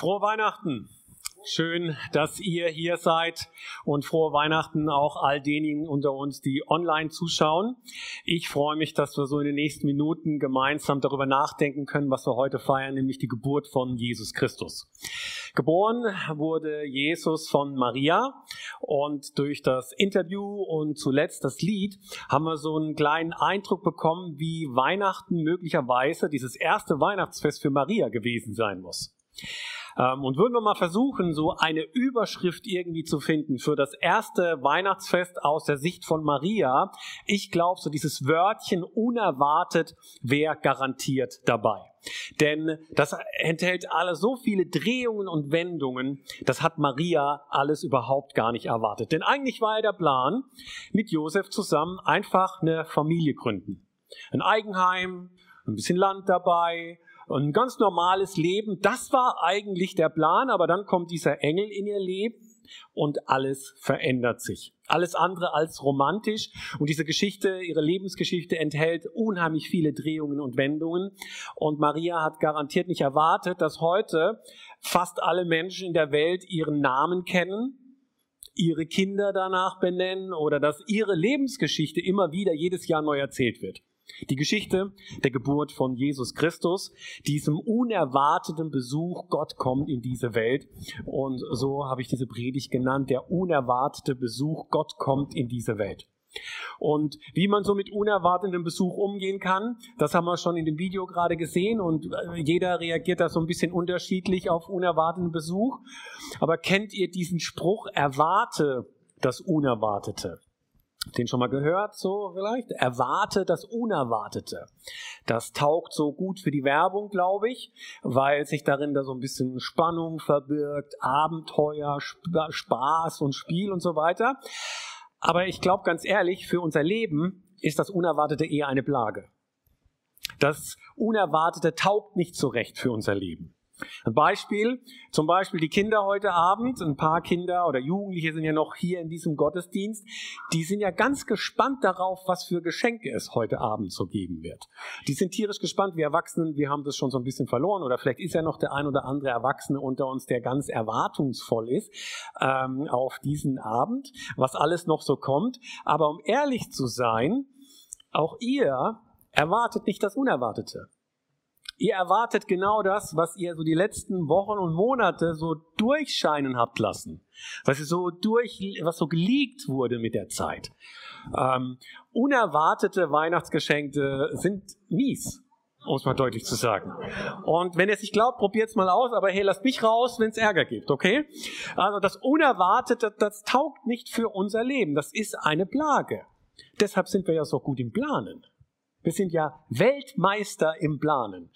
Frohe Weihnachten! Schön, dass ihr hier seid und frohe Weihnachten auch all denjenigen unter uns, die online zuschauen. Ich freue mich, dass wir so in den nächsten Minuten gemeinsam darüber nachdenken können, was wir heute feiern, nämlich die Geburt von Jesus Christus. Geboren wurde Jesus von Maria und durch das Interview und zuletzt das Lied haben wir so einen kleinen Eindruck bekommen, wie Weihnachten möglicherweise dieses erste Weihnachtsfest für Maria gewesen sein muss. Ähm, und würden wir mal versuchen, so eine Überschrift irgendwie zu finden für das erste Weihnachtsfest aus der Sicht von Maria. Ich glaube, so dieses Wörtchen unerwartet wäre garantiert dabei. Denn das enthält alle so viele Drehungen und Wendungen, das hat Maria alles überhaupt gar nicht erwartet. Denn eigentlich war ja der Plan, mit Josef zusammen einfach eine Familie gründen. Ein Eigenheim, ein bisschen Land dabei, ein ganz normales Leben, das war eigentlich der Plan, aber dann kommt dieser Engel in ihr Leben und alles verändert sich. Alles andere als romantisch. Und diese Geschichte, ihre Lebensgeschichte enthält unheimlich viele Drehungen und Wendungen. Und Maria hat garantiert nicht erwartet, dass heute fast alle Menschen in der Welt ihren Namen kennen, ihre Kinder danach benennen oder dass ihre Lebensgeschichte immer wieder jedes Jahr neu erzählt wird. Die Geschichte der Geburt von Jesus Christus, diesem unerwarteten Besuch, Gott kommt in diese Welt. Und so habe ich diese Predigt genannt, der unerwartete Besuch, Gott kommt in diese Welt. Und wie man so mit unerwartetem Besuch umgehen kann, das haben wir schon in dem Video gerade gesehen und äh, jeder reagiert da so ein bisschen unterschiedlich auf unerwarteten Besuch. Aber kennt ihr diesen Spruch, erwarte das Unerwartete? Den schon mal gehört, so vielleicht. Erwarte das Unerwartete. Das taugt so gut für die Werbung, glaube ich, weil sich darin da so ein bisschen Spannung verbirgt, Abenteuer, Spaß und Spiel und so weiter. Aber ich glaube ganz ehrlich, für unser Leben ist das Unerwartete eher eine Plage. Das Unerwartete taugt nicht so recht für unser Leben. Ein Beispiel, zum Beispiel die Kinder heute Abend, ein paar Kinder oder Jugendliche sind ja noch hier in diesem Gottesdienst, die sind ja ganz gespannt darauf, was für Geschenke es heute Abend so geben wird. Die sind tierisch gespannt, wir Erwachsenen, wir haben das schon so ein bisschen verloren oder vielleicht ist ja noch der ein oder andere Erwachsene unter uns, der ganz erwartungsvoll ist ähm, auf diesen Abend, was alles noch so kommt. Aber um ehrlich zu sein, auch ihr erwartet nicht das Unerwartete. Ihr erwartet genau das, was ihr so die letzten Wochen und Monate so durchscheinen habt lassen. Was so durch, was so geleakt wurde mit der Zeit. Ähm, unerwartete Weihnachtsgeschenke sind mies, um es mal deutlich zu sagen. Und wenn ihr es nicht glaubt, probiert es mal aus, aber hey, lasst mich raus, wenn es Ärger gibt, okay? Also das Unerwartete, das taugt nicht für unser Leben. Das ist eine Plage. Deshalb sind wir ja so gut im Planen. Wir sind ja Weltmeister im Planen.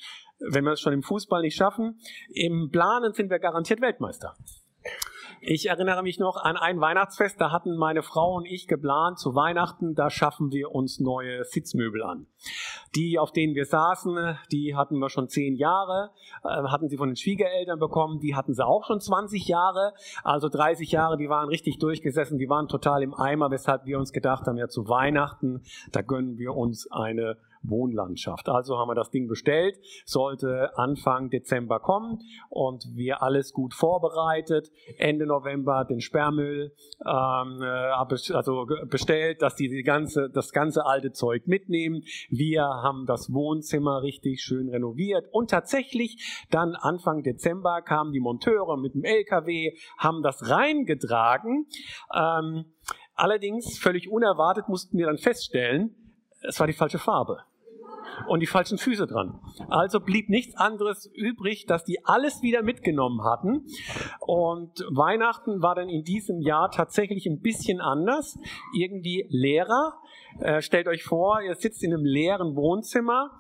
Wenn wir es schon im Fußball nicht schaffen, im Planen sind wir garantiert Weltmeister. Ich erinnere mich noch an ein Weihnachtsfest, da hatten meine Frau und ich geplant, zu Weihnachten, da schaffen wir uns neue Sitzmöbel an. Die, auf denen wir saßen, die hatten wir schon zehn Jahre, äh, hatten sie von den Schwiegereltern bekommen, die hatten sie auch schon 20 Jahre, also 30 Jahre, die waren richtig durchgesessen, die waren total im Eimer, weshalb wir uns gedacht haben, ja zu Weihnachten, da gönnen wir uns eine Wohnlandschaft. Also haben wir das Ding bestellt, sollte Anfang Dezember kommen und wir alles gut vorbereitet. Ende November den Sperrmüll ähm, äh, also bestellt, dass die, die ganze, das ganze alte Zeug mitnehmen. Wir haben das Wohnzimmer richtig schön renoviert und tatsächlich dann Anfang Dezember kamen die Monteure mit dem LKW, haben das reingetragen. Ähm, allerdings völlig unerwartet mussten wir dann feststellen, es war die falsche Farbe und die falschen Füße dran. Also blieb nichts anderes übrig, dass die alles wieder mitgenommen hatten. Und Weihnachten war dann in diesem Jahr tatsächlich ein bisschen anders, irgendwie leerer. Äh, stellt euch vor, ihr sitzt in einem leeren Wohnzimmer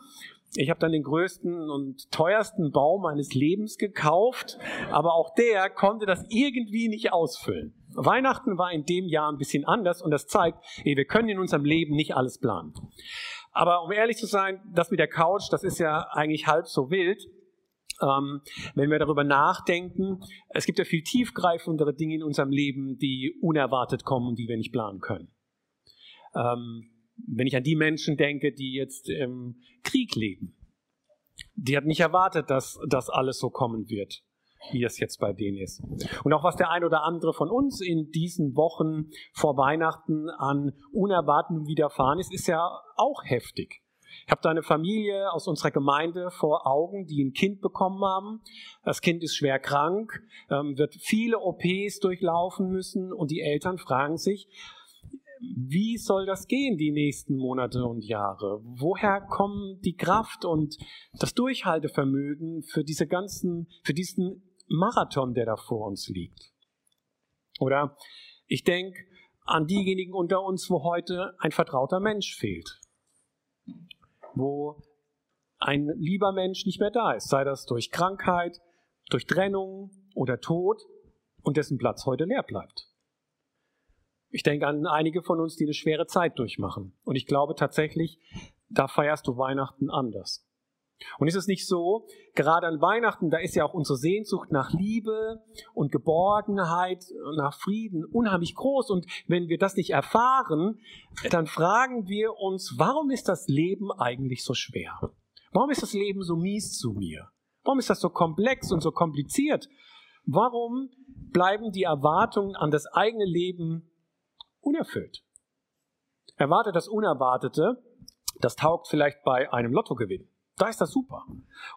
ich habe dann den größten und teuersten Baum meines Lebens gekauft, aber auch der konnte das irgendwie nicht ausfüllen. Weihnachten war in dem Jahr ein bisschen anders und das zeigt, ey, wir können in unserem Leben nicht alles planen. Aber um ehrlich zu sein, das mit der Couch, das ist ja eigentlich halb so wild. Ähm, wenn wir darüber nachdenken, es gibt ja viel tiefgreifendere Dinge in unserem Leben, die unerwartet kommen und die wir nicht planen können. Ähm, wenn ich an die Menschen denke, die jetzt im Krieg leben, die hat nicht erwartet, dass das alles so kommen wird. Wie es jetzt bei denen ist. Und auch was der ein oder andere von uns in diesen Wochen vor Weihnachten an Unerwartetem widerfahren ist, ist ja auch heftig. Ich habe da eine Familie aus unserer Gemeinde vor Augen, die ein Kind bekommen haben. Das Kind ist schwer krank, ähm, wird viele OPs durchlaufen müssen und die Eltern fragen sich, wie soll das gehen die nächsten Monate und Jahre? Woher kommen die Kraft und das Durchhaltevermögen für diese ganzen, für diesen Marathon, der da vor uns liegt? Oder ich denke an diejenigen unter uns, wo heute ein vertrauter Mensch fehlt wo ein lieber Mensch nicht mehr da ist, sei das durch Krankheit, durch Trennung oder Tod und dessen Platz heute leer bleibt. Ich denke an einige von uns, die eine schwere Zeit durchmachen. Und ich glaube tatsächlich, da feierst du Weihnachten anders. Und ist es nicht so, gerade an Weihnachten, da ist ja auch unsere Sehnsucht nach Liebe und Geborgenheit, nach Frieden unheimlich groß. Und wenn wir das nicht erfahren, dann fragen wir uns, warum ist das Leben eigentlich so schwer? Warum ist das Leben so mies zu mir? Warum ist das so komplex und so kompliziert? Warum bleiben die Erwartungen an das eigene Leben unerfüllt? Erwarte das Unerwartete, das taugt vielleicht bei einem Lottogewinn. Da ist das super.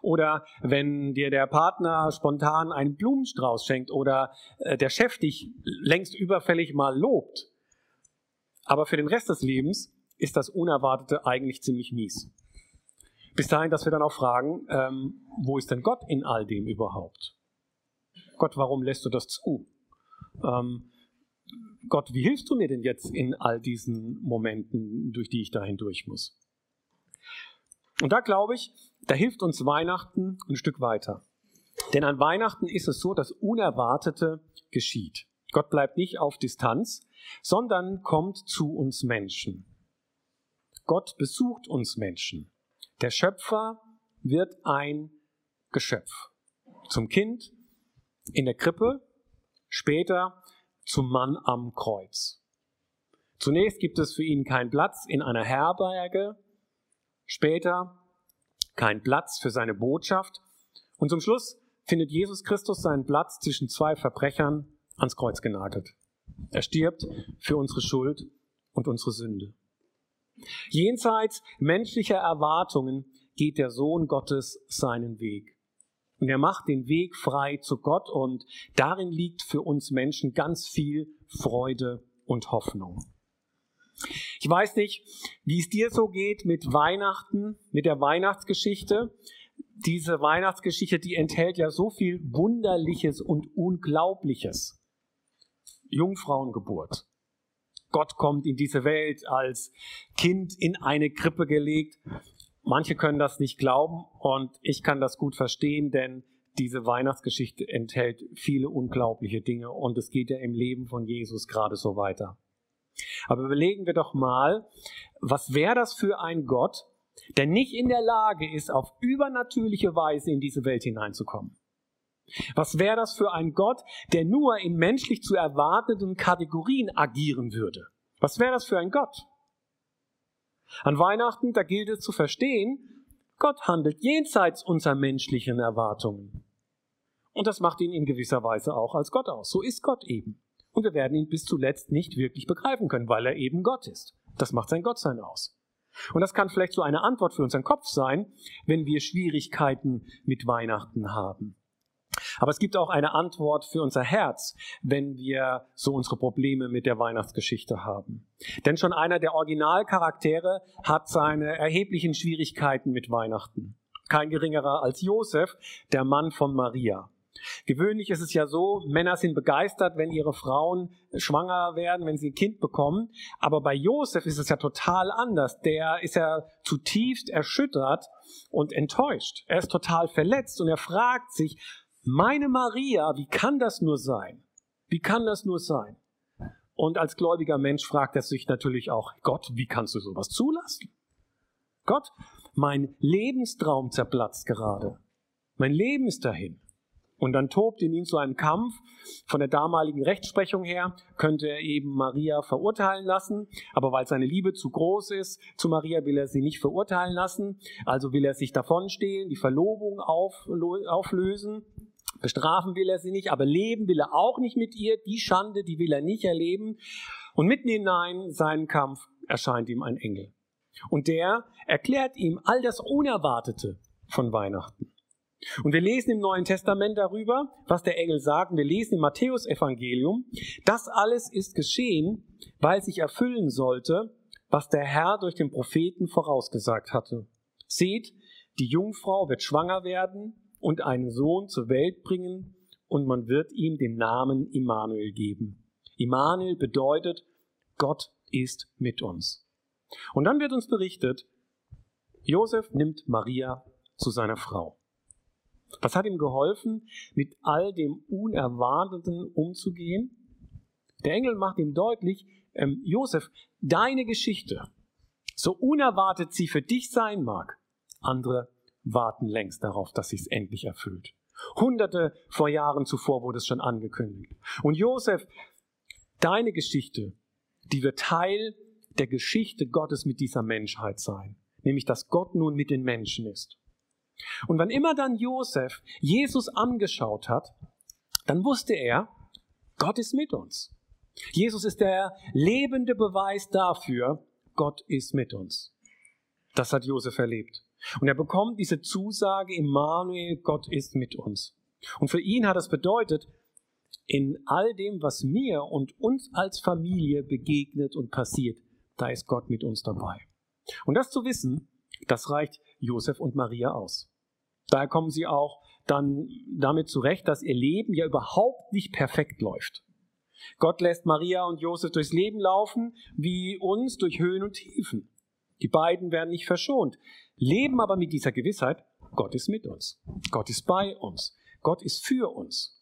Oder wenn dir der Partner spontan einen Blumenstrauß schenkt oder äh, der Chef dich längst überfällig mal lobt. Aber für den Rest des Lebens ist das Unerwartete eigentlich ziemlich mies. Bis dahin, dass wir dann auch fragen, ähm, wo ist denn Gott in all dem überhaupt? Gott, warum lässt du das zu? Ähm, Gott, wie hilfst du mir denn jetzt in all diesen Momenten, durch die ich da hindurch muss? Und da glaube ich, da hilft uns Weihnachten ein Stück weiter. Denn an Weihnachten ist es so, dass Unerwartete geschieht. Gott bleibt nicht auf Distanz, sondern kommt zu uns Menschen. Gott besucht uns Menschen. Der Schöpfer wird ein Geschöpf. Zum Kind in der Krippe, später zum Mann am Kreuz. Zunächst gibt es für ihn keinen Platz in einer Herberge, Später kein Platz für seine Botschaft. Und zum Schluss findet Jesus Christus seinen Platz zwischen zwei Verbrechern ans Kreuz genagelt. Er stirbt für unsere Schuld und unsere Sünde. Jenseits menschlicher Erwartungen geht der Sohn Gottes seinen Weg. Und er macht den Weg frei zu Gott und darin liegt für uns Menschen ganz viel Freude und Hoffnung. Ich weiß nicht, wie es dir so geht mit Weihnachten, mit der Weihnachtsgeschichte. Diese Weihnachtsgeschichte, die enthält ja so viel Wunderliches und Unglaubliches. Jungfrauengeburt. Gott kommt in diese Welt als Kind in eine Krippe gelegt. Manche können das nicht glauben und ich kann das gut verstehen, denn diese Weihnachtsgeschichte enthält viele unglaubliche Dinge und es geht ja im Leben von Jesus gerade so weiter. Aber überlegen wir doch mal, was wäre das für ein Gott, der nicht in der Lage ist, auf übernatürliche Weise in diese Welt hineinzukommen? Was wäre das für ein Gott, der nur in menschlich zu erwartenden Kategorien agieren würde? Was wäre das für ein Gott? An Weihnachten, da gilt es zu verstehen, Gott handelt jenseits unserer menschlichen Erwartungen. Und das macht ihn in gewisser Weise auch als Gott aus. So ist Gott eben und wir werden ihn bis zuletzt nicht wirklich begreifen können, weil er eben Gott ist. Das macht sein Gottsein aus. Und das kann vielleicht so eine Antwort für unseren Kopf sein, wenn wir Schwierigkeiten mit Weihnachten haben. Aber es gibt auch eine Antwort für unser Herz, wenn wir so unsere Probleme mit der Weihnachtsgeschichte haben. Denn schon einer der Originalcharaktere hat seine erheblichen Schwierigkeiten mit Weihnachten. Kein geringerer als Josef, der Mann von Maria. Gewöhnlich ist es ja so, Männer sind begeistert, wenn ihre Frauen schwanger werden, wenn sie ein Kind bekommen. Aber bei Josef ist es ja total anders. Der ist ja zutiefst erschüttert und enttäuscht. Er ist total verletzt und er fragt sich, meine Maria, wie kann das nur sein? Wie kann das nur sein? Und als gläubiger Mensch fragt er sich natürlich auch, Gott, wie kannst du sowas zulassen? Gott, mein Lebenstraum zerplatzt gerade. Mein Leben ist dahin. Und dann tobt in ihm so ein Kampf. Von der damaligen Rechtsprechung her könnte er eben Maria verurteilen lassen, aber weil seine Liebe zu groß ist zu Maria, will er sie nicht verurteilen lassen. Also will er sich davonstehlen, die Verlobung auflösen. Bestrafen will er sie nicht, aber leben will er auch nicht mit ihr. Die Schande, die will er nicht erleben. Und mitten hinein seinen Kampf erscheint ihm ein Engel. Und der erklärt ihm all das Unerwartete von Weihnachten. Und wir lesen im Neuen Testament darüber, was der Engel sagt. Wir lesen im Matthäusevangelium, das alles ist geschehen, weil sich erfüllen sollte, was der Herr durch den Propheten vorausgesagt hatte. Seht, die Jungfrau wird schwanger werden und einen Sohn zur Welt bringen und man wird ihm den Namen Immanuel geben. Immanuel bedeutet, Gott ist mit uns. Und dann wird uns berichtet, Josef nimmt Maria zu seiner Frau. Was hat ihm geholfen, mit all dem Unerwarteten umzugehen? Der Engel macht ihm deutlich, ähm, Josef, deine Geschichte, so unerwartet sie für dich sein mag, andere warten längst darauf, dass sie es endlich erfüllt. Hunderte vor Jahren zuvor wurde es schon angekündigt. Und Josef, deine Geschichte, die wird Teil der Geschichte Gottes mit dieser Menschheit sein. Nämlich, dass Gott nun mit den Menschen ist. Und wann immer dann Josef Jesus angeschaut hat, dann wusste er, Gott ist mit uns. Jesus ist der lebende Beweis dafür, Gott ist mit uns. Das hat Josef erlebt. Und er bekommt diese Zusage, Immanuel, Gott ist mit uns. Und für ihn hat das bedeutet, in all dem, was mir und uns als Familie begegnet und passiert, da ist Gott mit uns dabei. Und das zu wissen, das reicht Josef und Maria aus. Daher kommen sie auch dann damit zurecht, dass ihr Leben ja überhaupt nicht perfekt läuft. Gott lässt Maria und Josef durchs Leben laufen, wie uns durch Höhen und Tiefen. Die beiden werden nicht verschont, leben aber mit dieser Gewissheit, Gott ist mit uns. Gott ist bei uns. Gott ist für uns.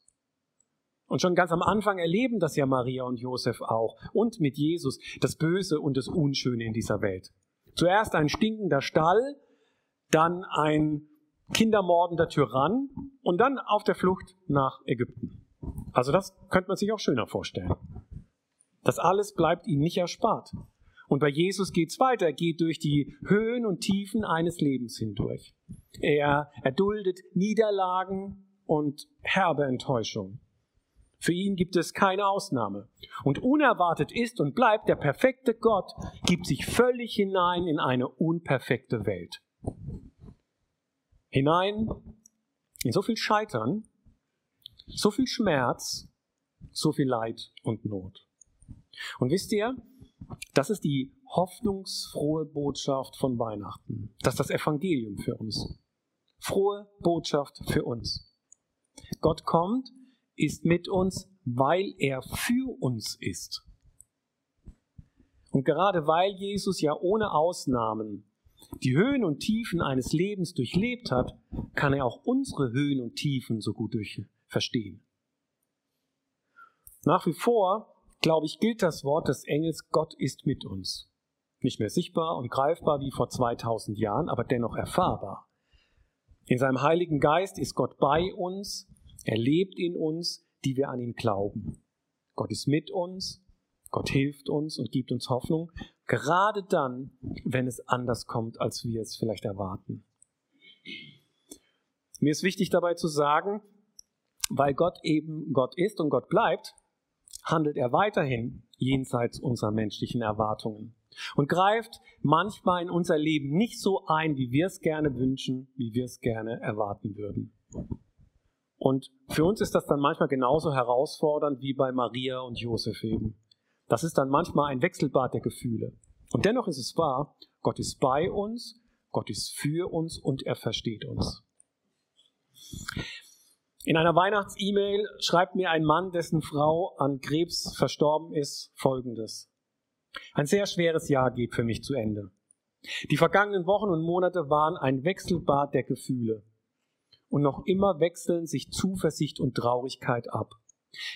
Und schon ganz am Anfang erleben das ja Maria und Josef auch und mit Jesus das Böse und das Unschöne in dieser Welt. Zuerst ein stinkender Stall, dann ein kindermordender Tyrann und dann auf der Flucht nach Ägypten. Also das könnte man sich auch schöner vorstellen. Das alles bleibt ihm nicht erspart. Und bei Jesus geht's weiter. Er geht durch die Höhen und Tiefen eines Lebens hindurch. Er erduldet Niederlagen und herbe Enttäuschung. Für ihn gibt es keine Ausnahme. Und unerwartet ist und bleibt, der perfekte Gott gibt sich völlig hinein in eine unperfekte Welt. Hinein in so viel Scheitern, so viel Schmerz, so viel Leid und Not. Und wisst ihr, das ist die hoffnungsfrohe Botschaft von Weihnachten. Das ist das Evangelium für uns. Frohe Botschaft für uns. Gott kommt, ist mit uns, weil er für uns ist. Und gerade weil Jesus ja ohne Ausnahmen die Höhen und Tiefen eines Lebens durchlebt hat, kann er auch unsere Höhen und Tiefen so gut durch verstehen. Nach wie vor, glaube ich, gilt das Wort des Engels, Gott ist mit uns. Nicht mehr sichtbar und greifbar wie vor 2000 Jahren, aber dennoch erfahrbar. In seinem Heiligen Geist ist Gott bei uns, er lebt in uns, die wir an ihn glauben. Gott ist mit uns, Gott hilft uns und gibt uns Hoffnung, gerade dann, wenn es anders kommt, als wir es vielleicht erwarten. Mir ist wichtig dabei zu sagen, weil Gott eben Gott ist und Gott bleibt, handelt er weiterhin jenseits unserer menschlichen Erwartungen und greift manchmal in unser Leben nicht so ein, wie wir es gerne wünschen, wie wir es gerne erwarten würden. Und für uns ist das dann manchmal genauso herausfordernd wie bei Maria und Josef eben. Das ist dann manchmal ein Wechselbad der Gefühle. Und dennoch ist es wahr, Gott ist bei uns, Gott ist für uns und er versteht uns. In einer Weihnachts-E-Mail schreibt mir ein Mann, dessen Frau an Krebs verstorben ist, Folgendes. Ein sehr schweres Jahr geht für mich zu Ende. Die vergangenen Wochen und Monate waren ein Wechselbad der Gefühle. Und noch immer wechseln sich Zuversicht und Traurigkeit ab.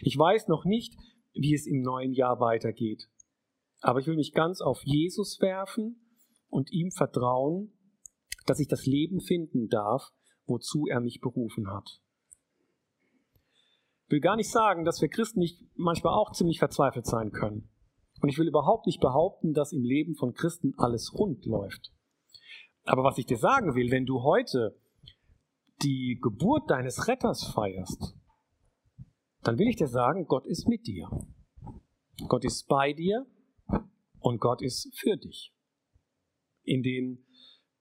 Ich weiß noch nicht, wie es im neuen Jahr weitergeht. Aber ich will mich ganz auf Jesus werfen und ihm vertrauen, dass ich das Leben finden darf, wozu er mich berufen hat. Ich will gar nicht sagen, dass wir Christen nicht manchmal auch ziemlich verzweifelt sein können. Und ich will überhaupt nicht behaupten, dass im Leben von Christen alles rund läuft. Aber was ich dir sagen will, wenn du heute die Geburt deines Retters feierst, dann will ich dir sagen, Gott ist mit dir. Gott ist bei dir und Gott ist für dich. In den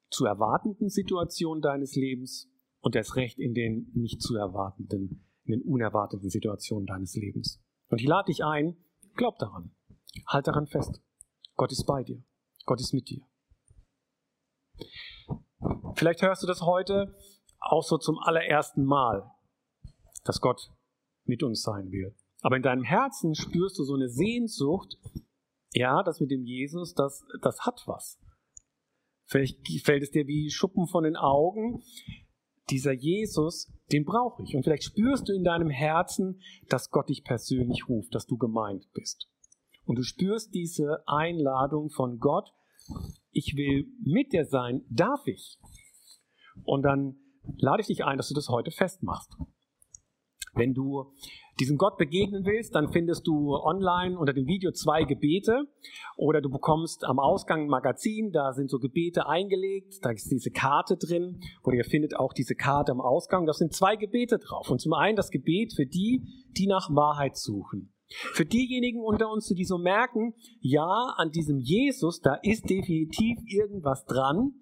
zu erwartenden Situationen deines Lebens und erst recht in den nicht zu erwartenden, in den unerwarteten Situationen deines Lebens. Und ich lade dich ein, glaub daran. Halt daran fest. Gott ist bei dir. Gott ist mit dir. Vielleicht hörst du das heute auch so zum allerersten Mal, dass Gott mit uns sein will. Aber in deinem Herzen spürst du so eine Sehnsucht, ja, das mit dem Jesus, das, das hat was. Vielleicht fällt es dir wie Schuppen von den Augen. Dieser Jesus, den brauche ich. Und vielleicht spürst du in deinem Herzen, dass Gott dich persönlich ruft, dass du gemeint bist. Und du spürst diese Einladung von Gott, ich will mit dir sein, darf ich. Und dann lade ich dich ein, dass du das heute festmachst. Wenn du diesem Gott begegnen willst, dann findest du online unter dem Video zwei Gebete oder du bekommst am Ausgang ein Magazin, da sind so Gebete eingelegt, da ist diese Karte drin oder ihr findet auch diese Karte am Ausgang, da sind zwei Gebete drauf. Und zum einen das Gebet für die, die nach Wahrheit suchen. Für diejenigen unter uns, die so merken, ja, an diesem Jesus, da ist definitiv irgendwas dran,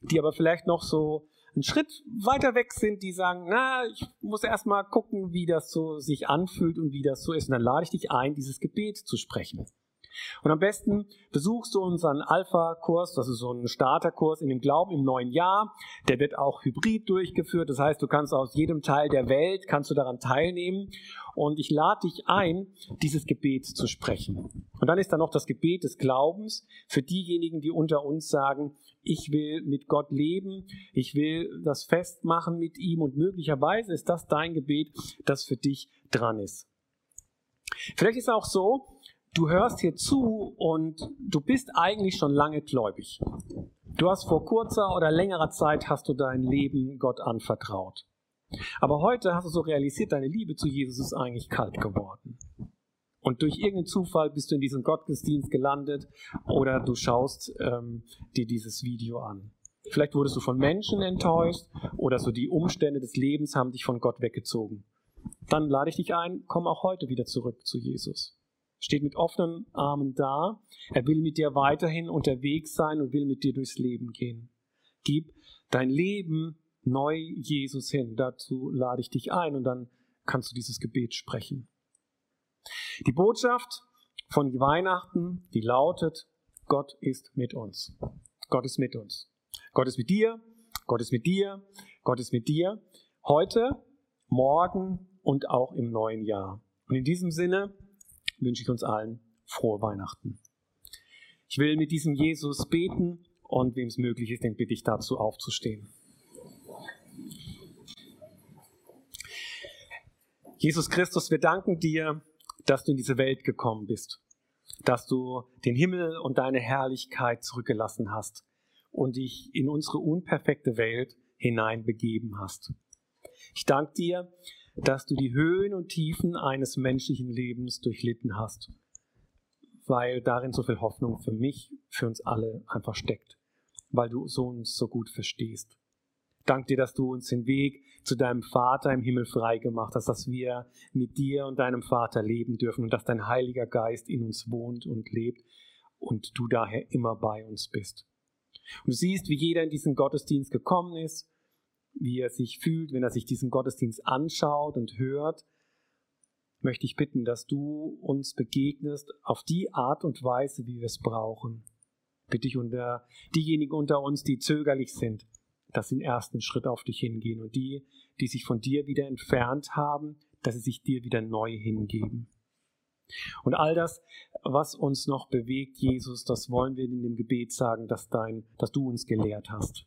die aber vielleicht noch so einen Schritt weiter weg sind, die sagen, na, ich muss erst mal gucken, wie das so sich anfühlt und wie das so ist. Und dann lade ich dich ein, dieses Gebet zu sprechen. Und am besten besuchst du unseren Alpha-Kurs, das ist so ein Starterkurs in dem Glauben im neuen Jahr. Der wird auch hybrid durchgeführt. Das heißt, du kannst aus jedem Teil der Welt, kannst du daran teilnehmen. Und ich lade dich ein, dieses Gebet zu sprechen. Und dann ist da noch das Gebet des Glaubens für diejenigen, die unter uns sagen, ich will mit Gott leben, ich will das festmachen mit ihm und möglicherweise ist das dein Gebet, das für dich dran ist. Vielleicht ist es auch so, du hörst hier zu und du bist eigentlich schon lange gläubig. Du hast vor kurzer oder längerer Zeit hast du dein Leben Gott anvertraut. Aber heute hast du so realisiert, deine Liebe zu Jesus ist eigentlich kalt geworden. Und durch irgendeinen Zufall bist du in diesem Gottesdienst gelandet oder du schaust ähm, dir dieses Video an. Vielleicht wurdest du von Menschen enttäuscht oder so die Umstände des Lebens haben dich von Gott weggezogen. Dann lade ich dich ein, komm auch heute wieder zurück zu Jesus steht mit offenen Armen da. Er will mit dir weiterhin unterwegs sein und will mit dir durchs Leben gehen. Gib dein Leben neu Jesus hin. Dazu lade ich dich ein und dann kannst du dieses Gebet sprechen. Die Botschaft von Weihnachten, die lautet, Gott ist mit uns. Gott ist mit uns. Gott ist mit dir, Gott ist mit dir, Gott ist mit dir. Heute, morgen und auch im neuen Jahr. Und in diesem Sinne wünsche ich uns allen frohe Weihnachten. Ich will mit diesem Jesus beten und wem es möglich ist, den bitte ich dazu aufzustehen. Jesus Christus, wir danken dir, dass du in diese Welt gekommen bist, dass du den Himmel und deine Herrlichkeit zurückgelassen hast und dich in unsere unperfekte Welt hineinbegeben hast. Ich danke dir, dass du die Höhen und Tiefen eines menschlichen Lebens durchlitten hast, weil darin so viel Hoffnung für mich, für uns alle einfach steckt, weil du so uns so gut verstehst. Dank dir, dass du uns den Weg zu deinem Vater im Himmel frei gemacht hast, dass wir mit dir und deinem Vater leben dürfen und dass dein Heiliger Geist in uns wohnt und lebt und du daher immer bei uns bist. Und du siehst, wie jeder in diesen Gottesdienst gekommen ist, wie er sich fühlt, wenn er sich diesen Gottesdienst anschaut und hört, möchte ich bitten, dass du uns begegnest auf die Art und Weise, wie wir es brauchen. Bitte ich unter diejenigen unter uns, die zögerlich sind, dass sie den ersten Schritt auf dich hingehen und die, die sich von dir wieder entfernt haben, dass sie sich dir wieder neu hingeben. Und all das, was uns noch bewegt, Jesus, das wollen wir in dem Gebet sagen, dass, dein, dass du uns gelehrt hast.